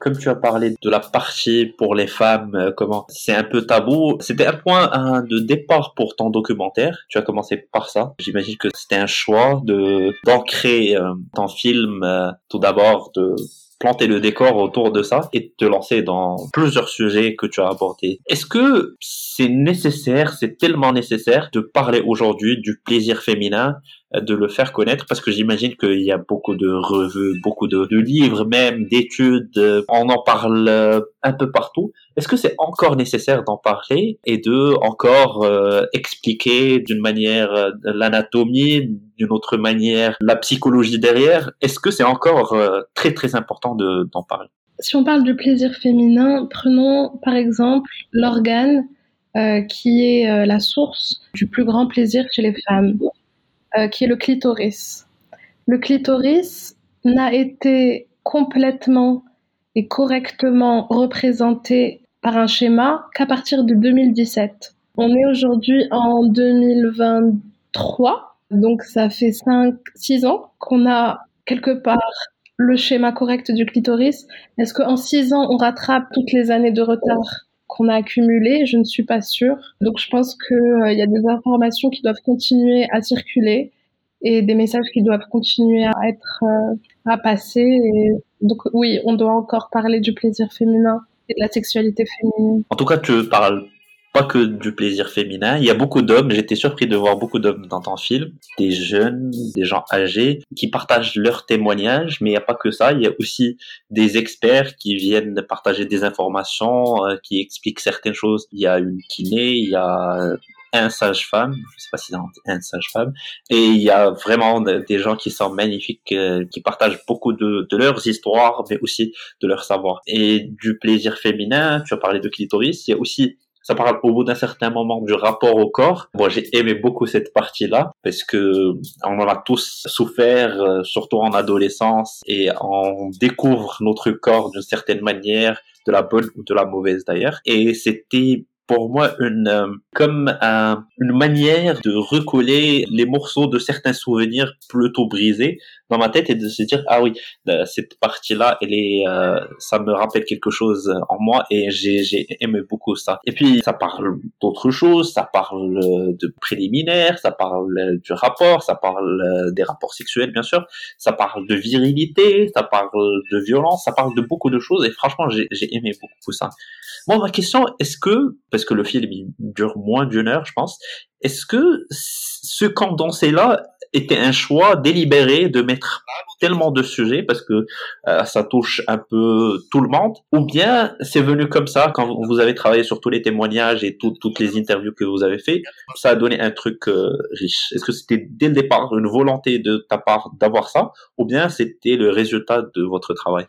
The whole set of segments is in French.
Comme tu as parlé de la partie pour les femmes, euh, comment c'est un peu tabou. C'était un point de départ pour ton documentaire. Tu as commencé par ça. J'imagine que c'était un choix de d'ancrer euh, ton film euh, tout d'abord de planter le décor autour de ça et te lancer dans plusieurs sujets que tu as abordés. Est-ce que c'est nécessaire, c'est tellement nécessaire de parler aujourd'hui du plaisir féminin, de le faire connaître parce que j'imagine qu'il y a beaucoup de revues, beaucoup de, livres, même d'études, euh, on en parle euh, un peu partout. Est-ce que c'est encore nécessaire d'en parler et de encore expliquer d'une manière l'anatomie, d'une autre manière la psychologie derrière? Est-ce que c'est encore très très important d'en parler? Si on parle du plaisir féminin, prenons par exemple l'organe qui est la source du plus grand plaisir chez les femmes. Euh, qui est le clitoris. Le clitoris n'a été complètement et correctement représenté par un schéma qu'à partir de 2017. On est aujourd'hui en 2023, donc ça fait 5-6 ans qu'on a quelque part le schéma correct du clitoris. Est-ce qu'en 6 ans, on rattrape toutes les années de retard? Qu'on a accumulées Je ne suis pas sûre. Donc je pense qu'il euh, y a des informations qui doivent continuer à circuler et des messages qui doivent continuer à être euh, à passer. Et donc oui, on doit encore parler du plaisir féminin et de la sexualité féminine. En tout cas, tu parles pas que du plaisir féminin. Il y a beaucoup d'hommes. J'étais surpris de voir beaucoup d'hommes dans ton film, des jeunes, des gens âgés qui partagent leurs témoignages. Mais il n'y a pas que ça. Il y a aussi des experts qui viennent partager des informations, euh, qui expliquent certaines choses. Il y a une kiné, il y a un sage-femme, je sais pas si c'est un sage-femme, et il y a vraiment des gens qui sont magnifiques, euh, qui partagent beaucoup de, de, leurs histoires, mais aussi de leur savoir. Et du plaisir féminin, tu as parlé de clitoris, il y a aussi ça parle au bout d'un certain moment du rapport au corps. Moi, j'ai aimé beaucoup cette partie-là parce que on en a tous souffert, euh, surtout en adolescence, et on découvre notre corps d'une certaine manière, de la bonne ou de la mauvaise d'ailleurs. Et c'était pour moi une euh, comme un, une manière de recoller les morceaux de certains souvenirs plutôt brisés dans ma tête et de se dire ah oui euh, cette partie là elle est euh, ça me rappelle quelque chose en moi et j'ai j'ai aimé beaucoup ça et puis ça parle d'autres choses ça parle de préliminaires ça parle du rapport ça parle des rapports sexuels bien sûr ça parle de virilité ça parle de violence ça parle de beaucoup de choses et franchement j'ai j'ai aimé beaucoup ça moi ma question est-ce que parce que le film il dure moins d'une heure, je pense. Est-ce que ce condensé-là était un choix délibéré de mettre tellement de sujets parce que euh, ça touche un peu tout le monde. Ou bien c'est venu comme ça quand vous avez travaillé sur tous les témoignages et toutes les interviews que vous avez fait ça a donné un truc euh, riche. Est-ce que c'était dès le départ une volonté de ta part d'avoir ça ou bien c'était le résultat de votre travail?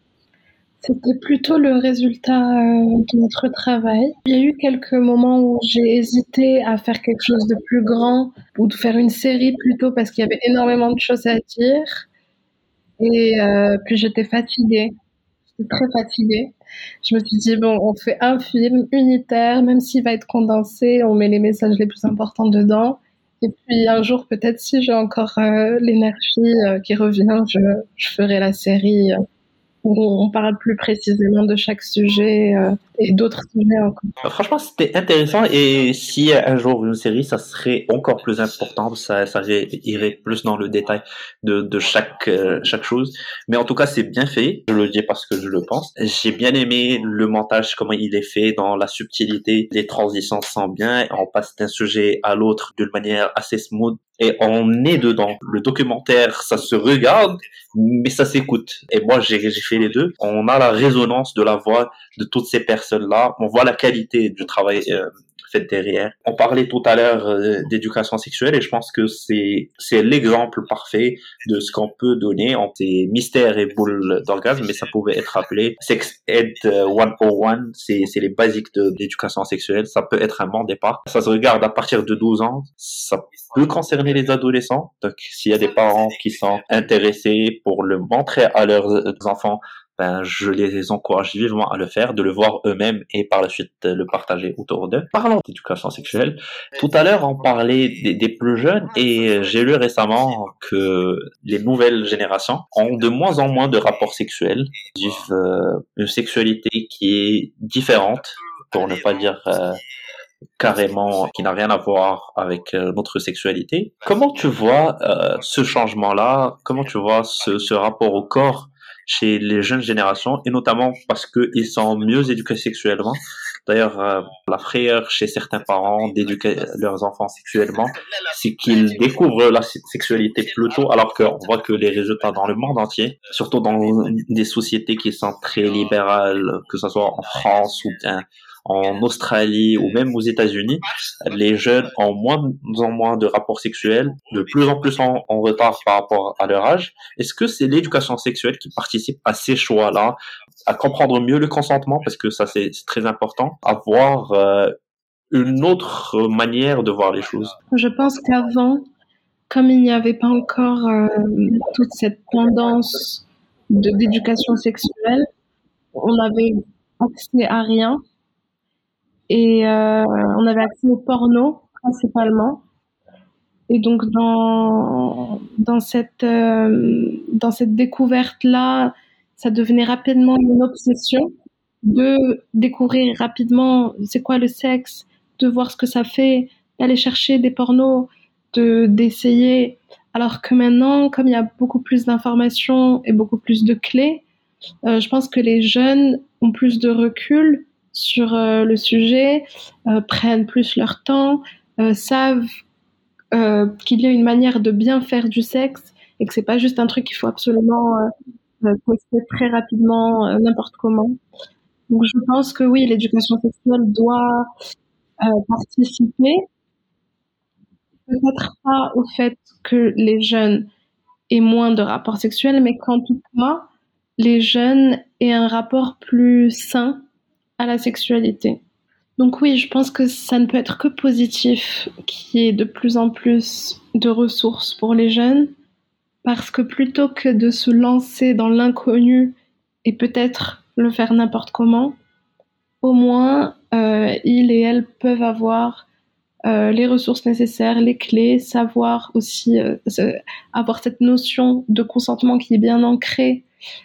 C'était plutôt le résultat euh, de notre travail. Il y a eu quelques moments où j'ai hésité à faire quelque chose de plus grand ou de faire une série plutôt parce qu'il y avait énormément de choses à dire. Et euh, puis j'étais fatiguée. J'étais très fatiguée. Je me suis dit, bon, on fait un film unitaire, même s'il va être condensé, on met les messages les plus importants dedans. Et puis un jour, peut-être si j'ai encore euh, l'énergie qui revient, je, je ferai la série où on parle plus précisément de chaque sujet euh, d'autres sujets encore. Euh, franchement, c'était intéressant et si un jour une série, ça serait encore plus important, ça, ça irait plus dans le détail de, chaque euh, chaque chose. Mais en tout cas, c'est bien fait. Je le dis parce que je le pense. J'ai bien aimé le montage, comment il est fait, dans la subtilité, les transitions sont bien. On passe d'un sujet à l'autre d'une manière assez smooth et on est dedans. Le documentaire, ça se regarde, mais ça s'écoute. Et moi, j'ai fait les deux. On a la résonance de la voix de toutes ces personnes-là. On voit la qualité du travail euh, fait derrière. On parlait tout à l'heure euh, d'éducation sexuelle et je pense que c'est c'est l'exemple parfait de ce qu'on peut donner entre mystère et boule d'orgasme, mais ça pouvait être appelé Sex Ed 101, euh, c'est c'est les basiques de sexuelle, ça peut être un bon départ. Ça se regarde à partir de 12 ans, ça peut concerner les adolescents. Donc s'il y a des parents qui sont intéressés pour le montrer à leurs enfants ben, je les encourage vivement à le faire, de le voir eux-mêmes et par la suite le partager autour d'eux. Parlons d'éducation sexuelle. Tout à l'heure, on parlait des, plus jeunes et j'ai lu récemment que les nouvelles générations ont de moins en moins de rapports sexuels, vivent euh, une sexualité qui est différente, pour ne pas dire euh, carrément qui n'a rien à voir avec euh, notre sexualité. Comment tu vois euh, ce changement-là? Comment tu vois ce, rapport au corps chez les jeunes générations et notamment parce qu'ils sont mieux éduqués sexuellement. D'ailleurs, euh, la frayeur chez certains parents d'éduquer leurs enfants sexuellement, c'est qu'ils découvrent la sexualité plus tôt, alors qu'on voit que les résultats dans le monde entier, surtout dans des sociétés qui sont très libérales, que ce soit en France ou bien en Australie ou même aux États-Unis, les jeunes ont moins en moins de rapports sexuels, de plus en plus en, retard par rapport à leur âge. Est-ce que c'est l'éducation sexuelle qui participe à ces choix-là, à comprendre mieux le consentement, parce que ça c'est très important, avoir euh, une autre manière de voir les choses? Je pense qu'avant, comme il n'y avait pas encore euh, toute cette tendance d'éducation sexuelle, on avait accès à rien et euh, on avait accès au porno principalement. Et donc dans dans cette euh, dans cette découverte là, ça devenait rapidement une obsession de découvrir rapidement c'est quoi le sexe, de voir ce que ça fait, d'aller chercher des pornos, de d'essayer. Alors que maintenant, comme il y a beaucoup plus d'informations et beaucoup plus de clés, euh, je pense que les jeunes ont plus de recul sur euh, le sujet, euh, prennent plus leur temps, euh, savent qu'il y a une manière de bien faire du sexe et que c'est pas juste un truc qu'il faut absolument tester très rapidement n'importe comment. Donc je pense que oui, l'éducation sexuelle doit participer, peut-être pas au fait que les jeunes aient moins de rapports sexuels, mais qu'en tout cas, les jeunes aient un rapport plus sain à la sexualité. Donc oui, je pense que ça ne peut être que positif qu'il y ait de plus en plus de ressources pour les jeunes, parce que plutôt que de se lancer dans l'inconnu et peut-être le faire n'importe comment, au moins euh, ils et elles peuvent avoir euh, les ressources nécessaires, les clés, savoir aussi euh, avoir cette notion de consentement qui est bien ancrée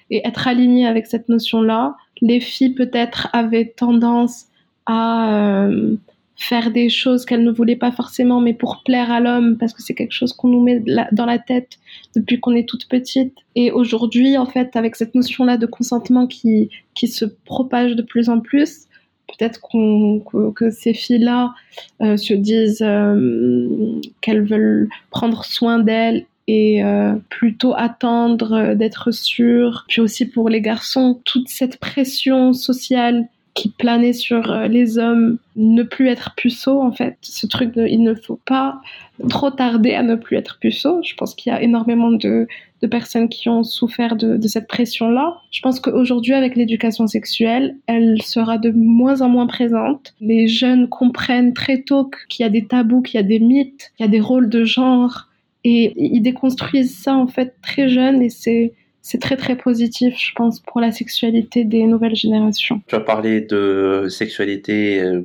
et être aligné avec cette notion-là. Les filles peut-être avaient tendance à euh, faire des choses qu'elles ne voulaient pas forcément, mais pour plaire à l'homme, parce que c'est quelque chose qu'on nous met dans la tête depuis qu'on est toute petite. Et aujourd'hui, en fait, avec cette notion-là de consentement qui, qui se propage de plus en plus, peut-être que, ces filles-là euh, se disent euh, qu'elles veulent prendre soin d'elles et euh, plutôt attendre euh, d'être sûre. Puis aussi pour les garçons, toute cette pression sociale qui planait sur euh, les hommes, ne plus être puceau en fait. Ce truc il ne faut pas trop tarder à ne plus être puceau. Je pense qu'il y a énormément de, de personnes qui ont souffert de cette pression-là. Je pense qu'aujourd'hui, avec l'éducation sexuelle, elle sera de moins en moins présente. Les jeunes comprennent très tôt qu'il y a des tabous, qu'il y a des mythes, qu'il y a des rôles de genre et ils déconstruisent ça en fait très jeune et c'est c'est très très positif, je pense, pour la sexualité des nouvelles générations. Tu as parlé de sexualité euh,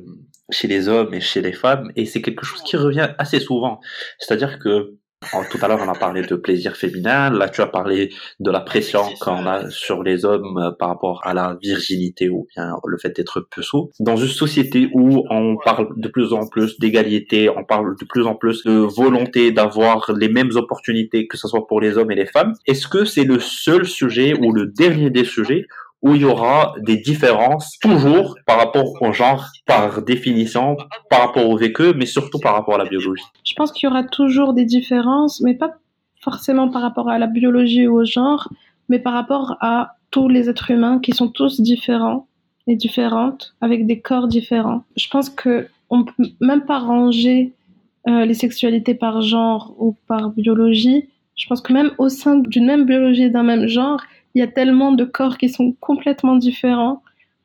chez les hommes et chez les femmes, et c'est quelque chose qui revient assez souvent. C'est-à-dire que tout à l'heure, on a parlé de plaisir féminin. Là, tu as parlé de la pression qu'on a sur les hommes euh, par rapport à la virginité ou bien le fait d'être puceau. Dans une société où on parle de plus en plus d'égalité, on parle de plus en plus de volonté d'avoir les mêmes opportunités, que ce soit pour les hommes et les femmes, est-ce que c'est le seul sujet ou le dernier des sujets où il y aura des différences toujours par rapport au genre, par définition, par rapport au vécu, mais surtout par rapport à la biologie. Je pense qu'il y aura toujours des différences, mais pas forcément par rapport à la biologie ou au genre, mais par rapport à tous les êtres humains qui sont tous différents et différentes, avec des corps différents. Je pense que on peut même pas ranger euh, les sexualités par genre ou par biologie. Je pense que même au sein d'une même biologie d'un même genre, il y a tellement de corps qui sont complètement différents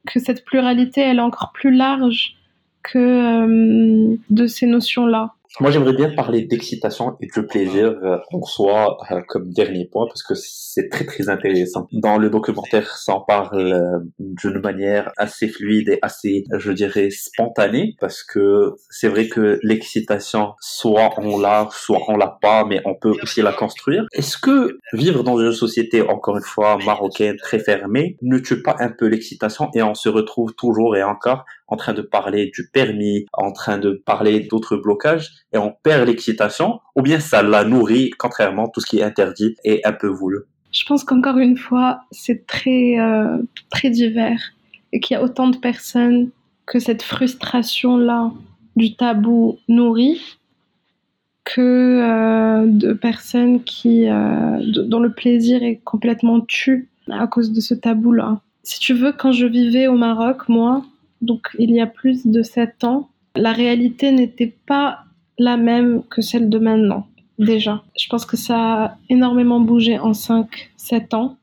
que cette pluralité, elle est encore plus large que euh, de ces notions-là. Moi, j'aimerais bien parler d'excitation et de plaisir euh, en soi euh, comme dernier point parce que c'est très très intéressant. Dans le documentaire, ça en parle euh, d'une manière assez fluide et assez, je dirais, spontanée parce que c'est vrai que l'excitation, soit on l'a, soit on l'a pas, mais on peut aussi la construire. Est-ce que vivre dans une société, encore une fois, marocaine très fermée, ne tue pas un peu l'excitation et on se retrouve toujours et encore en train de parler du permis, en train de parler d'autres blocages, et on perd l'excitation, ou bien ça la nourrit, contrairement, tout ce qui est interdit et un peu voulu. Je pense qu'encore une fois, c'est très, euh, très divers, et qu'il y a autant de personnes que cette frustration-là du tabou nourrit, que euh, de personnes qui, euh, dont le plaisir est complètement tu à cause de ce tabou-là. Si tu veux, quand je vivais au Maroc, moi, donc il y a plus de sept ans, la réalité n'était pas la même que celle de maintenant, déjà. Je pense que ça a énormément bougé en 5-7 ans.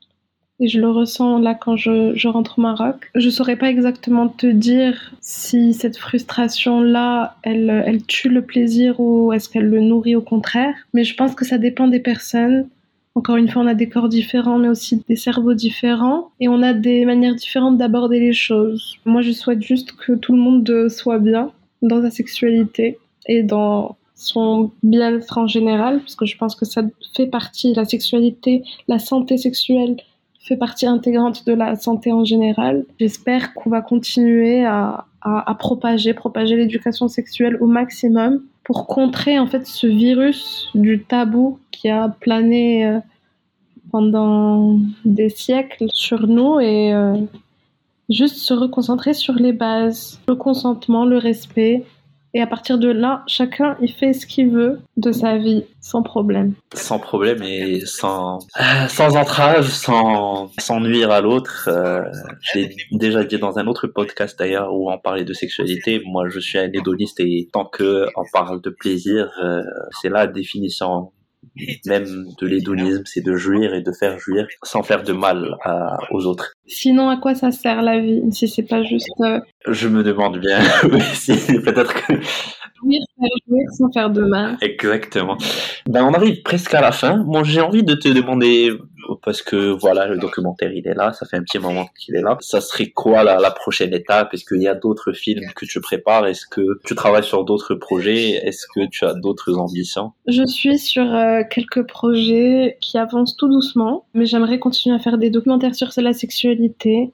Et je le ressens là quand je, rentre au Maroc. Je saurais pas exactement te dire si cette frustration-là, elle, elle tue le plaisir ou est-ce qu'elle le nourrit au contraire. Mais je pense que ça dépend des personnes encore une fois, on a des corps différents, mais aussi des cerveaux différents, et on a des manières différentes d'aborder les choses. Moi, je souhaite juste que tout le monde soit bien dans sa sexualité et dans son bien-être en général, parce que je pense que ça fait partie, la sexualité, la santé sexuelle fait partie intégrante de la santé en général. J'espère qu'on va continuer à, à propager, propager l'éducation sexuelle au maximum pour contrer en fait ce virus du tabou qui a plané euh, pendant des siècles sur nous et euh, juste se reconcentrer sur les bases, le consentement, le respect, et à partir de là, chacun, il fait ce qu'il veut de sa vie, sans problème. Sans problème et sans, sans entrave, sans, sans nuire à l'autre. Euh, j'ai déjà dit dans un autre podcast d'ailleurs où on parlait de sexualité. Moi, je suis un hédoniste et tant que on parle de plaisir, euh, c'est la définition même de l'hédonisme, c'est de jouir et de faire jouir sans faire de mal aux autres. Sinon, à quoi ça sert la vie si c'est pas juste. Euh, Je me demande bien si peut-être que. Jouir, faire jouir sans faire de mal? Exactement. Ben, on arrive presque à la fin. Moi, j'ai envie de te demander parce que voilà, le documentaire il est là, ça fait un petit moment qu'il est là. Ça serait quoi la, prochaine étape? Est-ce qu'il y a d'autres films que tu prépares? Est-ce que tu travailles sur d'autres projets? Est-ce que tu as d'autres ambitions? Je suis sur euh, quelques projets qui avancent tout doucement, mais j'aimerais continuer à faire des documentaires sur la sexualité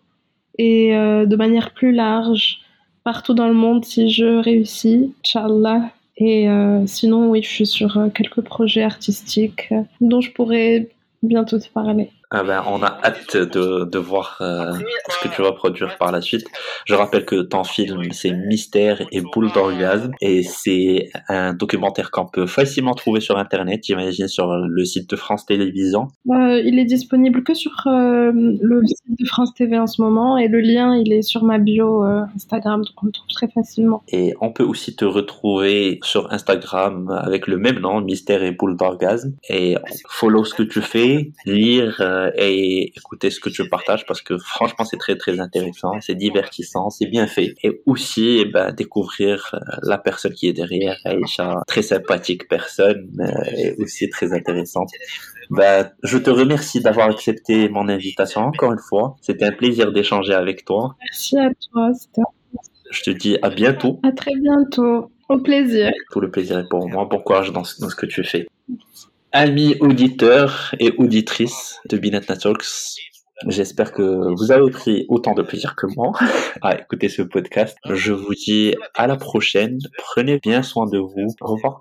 et euh, de manière plus large partout dans le monde si je réussis, Inch'Allah. Et euh, sinon, oui, je suis sur quelques projets artistiques dont je pourrais bientôt te parler. Ah ben, on a hâte de, de voir euh, ce que tu vas produire par la suite. Je rappelle que ton film, c'est Mystère et Boule d'orgasme et c'est un documentaire qu'on peut facilement trouver sur Internet, j'imagine sur le site de France Télévisions. Euh, il est disponible que sur euh, le site de France TV en ce moment et le lien, il est sur ma bio Instagram, donc on le trouve très facilement. Et on peut aussi te retrouver sur Instagram avec le même nom, Mystère et Boule d'orgasme. Et follow ce que tu fais, lire euh, et écouter ce que tu partages parce que franchement c'est très très intéressant, c'est divertissant, c'est bien fait et aussi eh ben, découvrir euh, la personne qui est derrière Aïcha, très sympathique personne euh, et aussi très intéressante. Ben, je te remercie d'avoir accepté mon invitation encore une fois. C'était un plaisir d'échanger avec toi. Merci à toi. Je te dis à bientôt. À très bientôt. Au plaisir. Tout le plaisir est pour moi. Bon courage dans, dans ce que tu fais. Amis auditeurs et auditrices de Binet Talks, j'espère que vous avez pris autant de plaisir que moi à écouter ce podcast. Je vous dis à la prochaine. Prenez bien soin de vous. Au revoir.